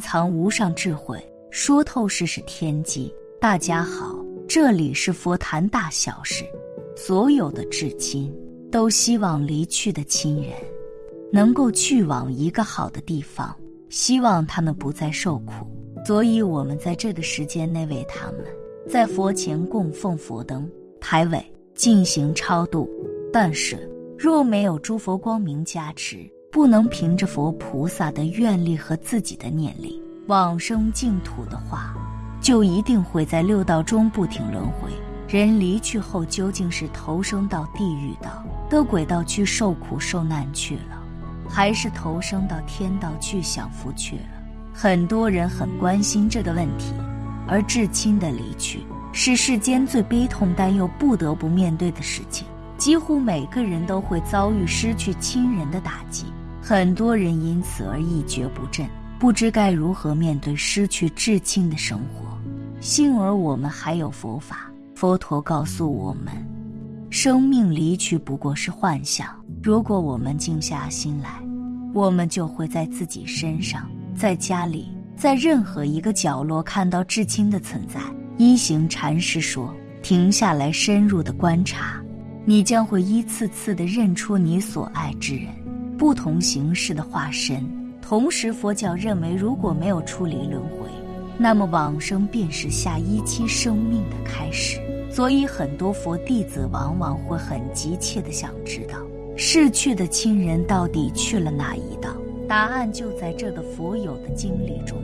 藏无上智慧，说透世事天机。大家好，这里是佛谈大小事。所有的至亲都希望离去的亲人能够去往一个好的地方，希望他们不再受苦。所以，我们在这个时间内为他们在佛前供奉佛灯、牌位，进行超度。但是，若没有诸佛光明加持，不能凭着佛菩萨的愿力和自己的念力往生净土的话，就一定会在六道中不停轮回。人离去后，究竟是投生到地狱道的轨道去受苦受难去了，还是投生到天道去享福去了？很多人很关心这个问题。而至亲的离去，是世间最悲痛但又不得不面对的事情。几乎每个人都会遭遇失去亲人的打击。很多人因此而一蹶不振，不知该如何面对失去至亲的生活。幸而我们还有佛法，佛陀告诉我们，生命离去不过是幻象。如果我们静下心来，我们就会在自己身上，在家里，在任何一个角落看到至亲的存在。一行禅师说：“停下来，深入的观察，你将会一次次的认出你所爱之人。”不同形式的化身。同时，佛教认为，如果没有处理轮回，那么往生便是下一期生命的开始。所以，很多佛弟子往往会很急切的想知道，逝去的亲人到底去了哪一道？答案就在这个佛友的经历中。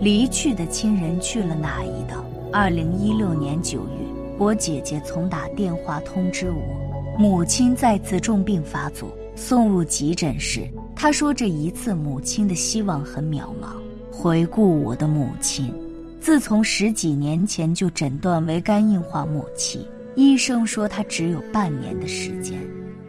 离去的亲人去了哪一道？二零一六年九月，我姐姐曾打电话通知我，母亲再次重病发作。送入急诊室，他说：“这一次母亲的希望很渺茫。”回顾我的母亲，自从十几年前就诊断为肝硬化末期，医生说她只有半年的时间，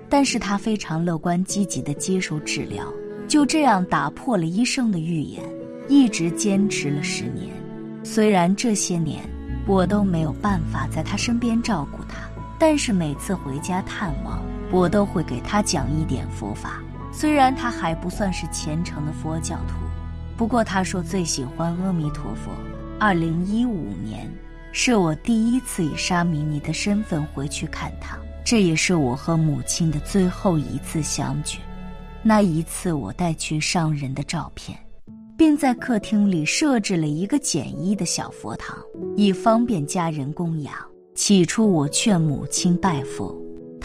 但是她非常乐观积极的接受治疗，就这样打破了医生的预言，一直坚持了十年。虽然这些年我都没有办法在她身边照顾她，但是每次回家探望。我都会给他讲一点佛法，虽然他还不算是虔诚的佛教徒，不过他说最喜欢阿弥陀佛。二零一五年是我第一次以沙弥尼的身份回去看他，这也是我和母亲的最后一次相聚。那一次我带去上人的照片，并在客厅里设置了一个简易的小佛堂，以方便家人供养。起初我劝母亲拜佛。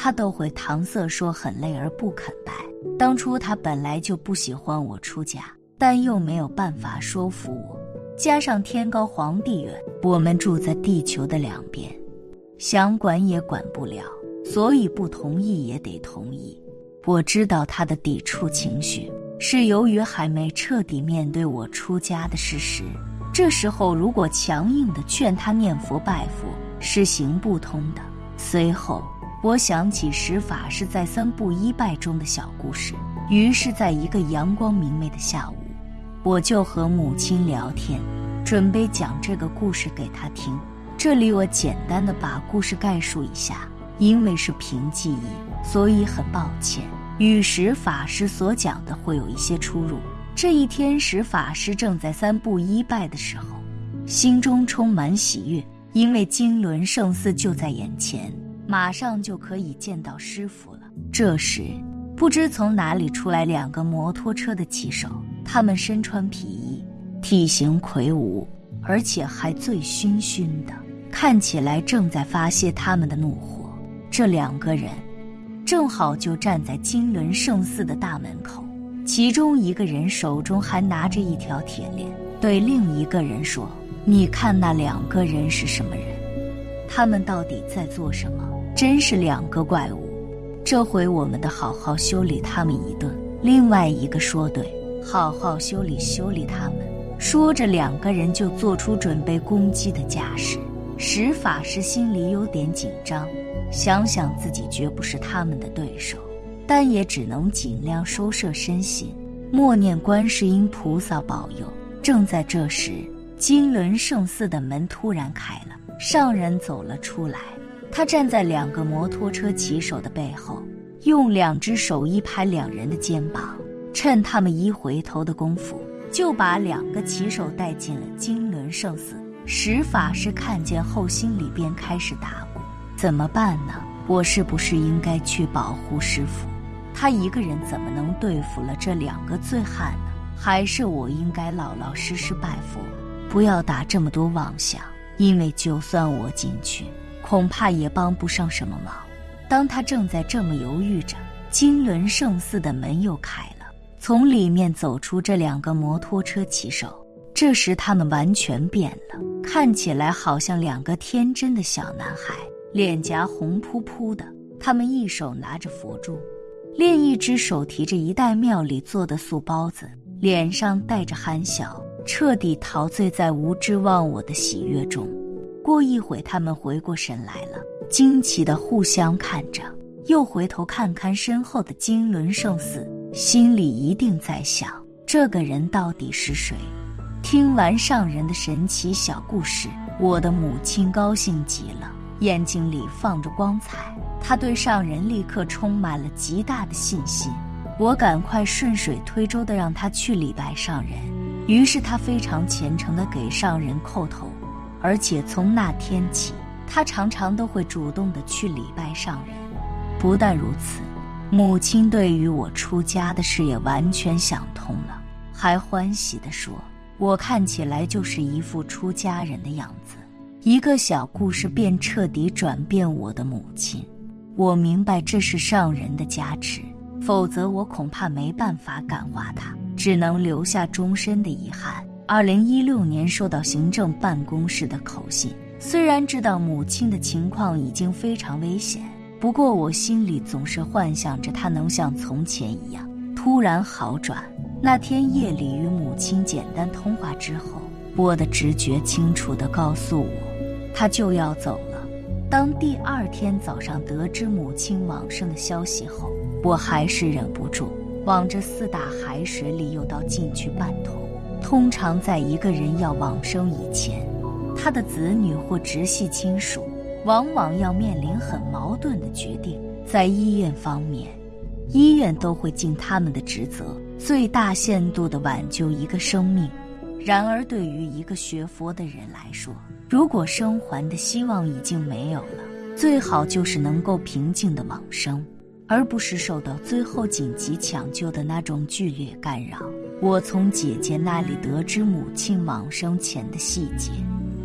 他都会搪塞说很累而不肯拜。当初他本来就不喜欢我出家，但又没有办法说服我。加上天高皇帝远，我们住在地球的两边，想管也管不了，所以不同意也得同意。我知道他的抵触情绪是由于还没彻底面对我出家的事实。这时候如果强硬的劝他念佛拜佛是行不通的。随后。我想起石法师在三步一拜中的小故事，于是，在一个阳光明媚的下午，我就和母亲聊天，准备讲这个故事给她听。这里我简单的把故事概述一下，因为是凭记忆，所以很抱歉，与石法师所讲的会有一些出入。这一天，石法师正在三步一拜的时候，心中充满喜悦，因为金轮圣寺就在眼前。马上就可以见到师傅了。这时，不知从哪里出来两个摩托车的骑手，他们身穿皮衣，体型魁梧，而且还醉醺醺的，看起来正在发泄他们的怒火。这两个人正好就站在金轮圣寺的大门口，其中一个人手中还拿着一条铁链，对另一个人说：“你看那两个人是什么人？他们到底在做什么？”真是两个怪物，这回我们得好好修理他们一顿。另外一个说：“对，好好修理修理他们。”说着，两个人就做出准备攻击的架势。石法师心里有点紧张，想想自己绝不是他们的对手，但也只能尽量收摄身心，默念观世音菩萨保佑。正在这时，金轮圣寺的门突然开了，上人走了出来。他站在两个摩托车骑手的背后，用两只手一拍两人的肩膀，趁他们一回头的功夫，就把两个骑手带进了金轮圣寺。石法师看见后，心里便开始打鼓：怎么办呢？我是不是应该去保护师傅？他一个人怎么能对付了这两个醉汉呢？还是我应该老老实实拜佛，不要打这么多妄想？因为就算我进去，恐怕也帮不上什么忙。当他正在这么犹豫着，金轮圣寺的门又开了，从里面走出这两个摩托车骑手。这时他们完全变了，看起来好像两个天真的小男孩，脸颊红扑扑的。他们一手拿着佛珠，另一只手提着一袋庙里做的素包子，脸上带着憨笑，彻底陶醉在无知忘我的喜悦中。过一会，他们回过神来了。惊奇的互相看着，又回头看看身后的金轮圣寺，心里一定在想：这个人到底是谁？听完上人的神奇小故事，我的母亲高兴极了，眼睛里放着光彩。她对上人立刻充满了极大的信心。我赶快顺水推舟的让他去礼拜上人，于是他非常虔诚的给上人叩头，而且从那天起。他常常都会主动的去礼拜上人，不但如此，母亲对于我出家的事也完全想通了，还欢喜的说：“我看起来就是一副出家人的样子。”一个小故事便彻底转变我的母亲。我明白这是上人的加持，否则我恐怕没办法感化他，只能留下终身的遗憾。二零一六年收到行政办公室的口信。虽然知道母亲的情况已经非常危险，不过我心里总是幻想着她能像从前一样突然好转。那天夜里与母亲简单通话之后，我的直觉清楚地告诉我，她就要走了。当第二天早上得知母亲往生的消息后，我还是忍不住往这四大海水里又倒进去半桶。通常在一个人要往生以前。他的子女或直系亲属，往往要面临很矛盾的决定。在医院方面，医院都会尽他们的职责，最大限度地挽救一个生命。然而，对于一个学佛的人来说，如果生还的希望已经没有了，最好就是能够平静的往生，而不是受到最后紧急抢救的那种剧烈干扰。我从姐姐那里得知母亲往生前的细节。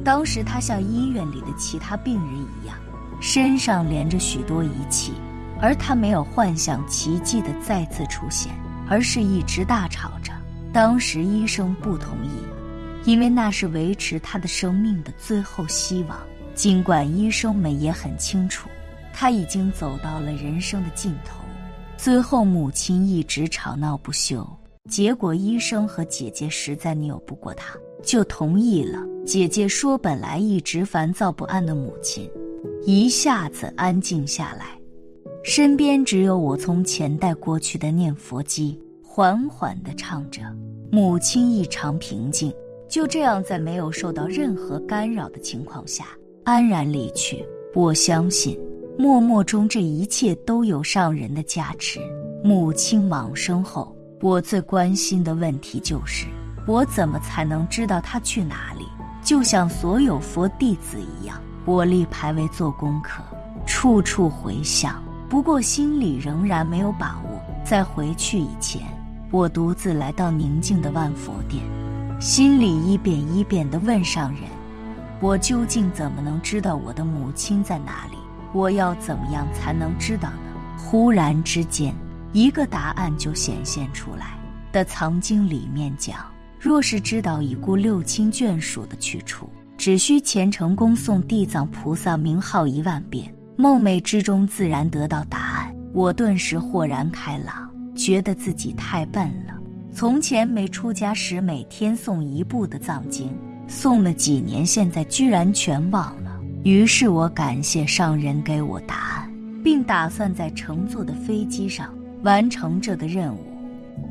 当时她像医院里的其他病人一样，身上连着许多仪器，而她没有幻想奇迹的再次出现，而是一直大吵着。当时医生不同意，因为那是维持她的生命的最后希望。尽管医生们也很清楚，他已经走到了人生的尽头。最后母亲一直吵闹不休，结果医生和姐姐实在拗不过他。就同意了。姐姐说：“本来一直烦躁不安的母亲，一下子安静下来，身边只有我从前带过去的念佛机，缓缓地唱着。母亲异常平静，就这样在没有受到任何干扰的情况下安然离去。我相信，默默中这一切都有上人的加持。母亲往生后，我最关心的问题就是。”我怎么才能知道他去哪里？就像所有佛弟子一样，我立牌位做功课，处处回想。不过心里仍然没有把握。在回去以前，我独自来到宁静的万佛殿，心里一遍一遍地问上人：我究竟怎么能知道我的母亲在哪里？我要怎么样才能知道呢？忽然之间，一个答案就显现出来。的藏经里面讲。若是知道已故六亲眷属的去处，只需虔诚恭诵地藏菩萨名号一万遍，梦寐之中自然得到答案。我顿时豁然开朗，觉得自己太笨了。从前没出家时，每天诵一部的藏经，诵了几年，现在居然全忘了。于是我感谢上人给我答案，并打算在乘坐的飞机上完成这个任务。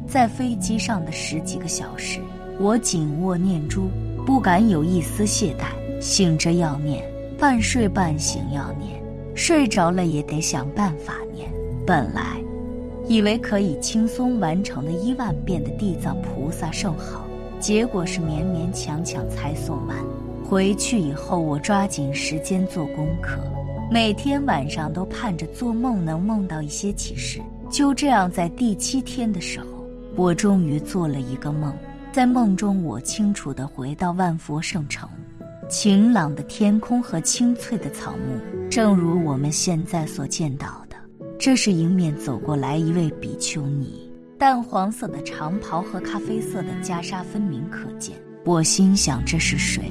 在飞机上的十几个小时。我紧握念珠，不敢有一丝懈怠。醒着要念，半睡半醒要念，睡着了也得想办法念。本来以为可以轻松完成的一万遍的地藏菩萨圣号，结果是勉勉强强才送完。回去以后，我抓紧时间做功课，每天晚上都盼着做梦能梦到一些启示。就这样，在第七天的时候，我终于做了一个梦。在梦中，我清楚地回到万佛圣城，晴朗的天空和青翠的草木，正如我们现在所见到的。这是，迎面走过来一位比丘尼，淡黄色的长袍和咖啡色的袈裟分明可见。我心想：这是谁？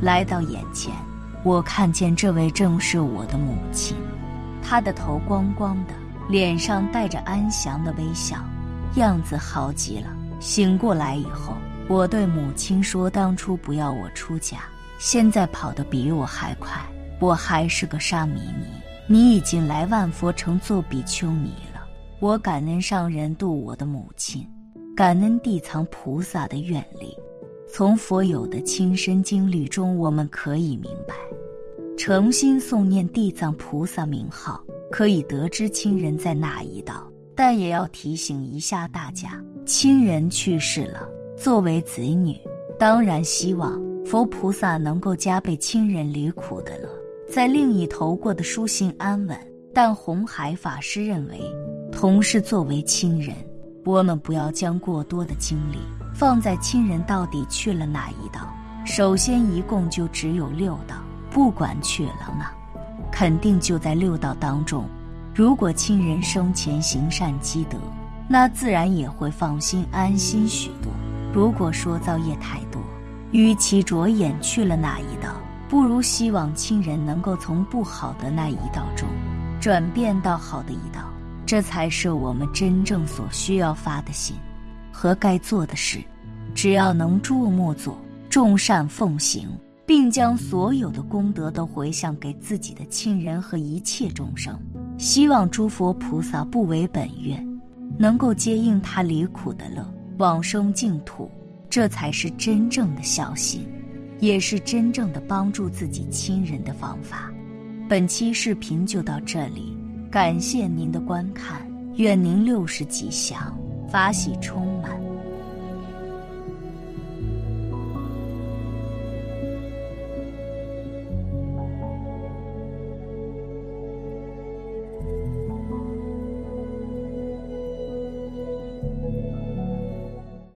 来到眼前，我看见这位正是我的母亲，她的头光光的，脸上带着安详的微笑，样子好极了。醒过来以后，我对母亲说：“当初不要我出家，现在跑得比我还快。我还是个沙弥尼，你已经来万佛城做比丘尼了。我感恩上人度我的母亲，感恩地藏菩萨的愿力。从佛有的亲身经历中，我们可以明白，诚心诵念地藏菩萨名号，可以得知亲人在哪一道。但也要提醒一下大家。”亲人去世了，作为子女，当然希望佛菩萨能够加倍亲人离苦的乐，在另一头过得舒心安稳。但红海法师认为，同是作为亲人，我们不要将过多的精力放在亲人到底去了哪一道。首先，一共就只有六道，不管去了哪，肯定就在六道当中。如果亲人生前行善积德。那自然也会放心安心许多。如果说造业太多，与其着眼去了哪一道，不如希望亲人能够从不好的那一道中转变到好的一道，这才是我们真正所需要发的心和该做的事。只要能诸恶莫作，众善奉行，并将所有的功德都回向给自己的亲人和一切众生，希望诸佛菩萨不违本愿。能够接应他离苦的乐，往生净土，这才是真正的孝心，也是真正的帮助自己亲人的方法。本期视频就到这里，感谢您的观看，愿您六时吉祥，法喜充满。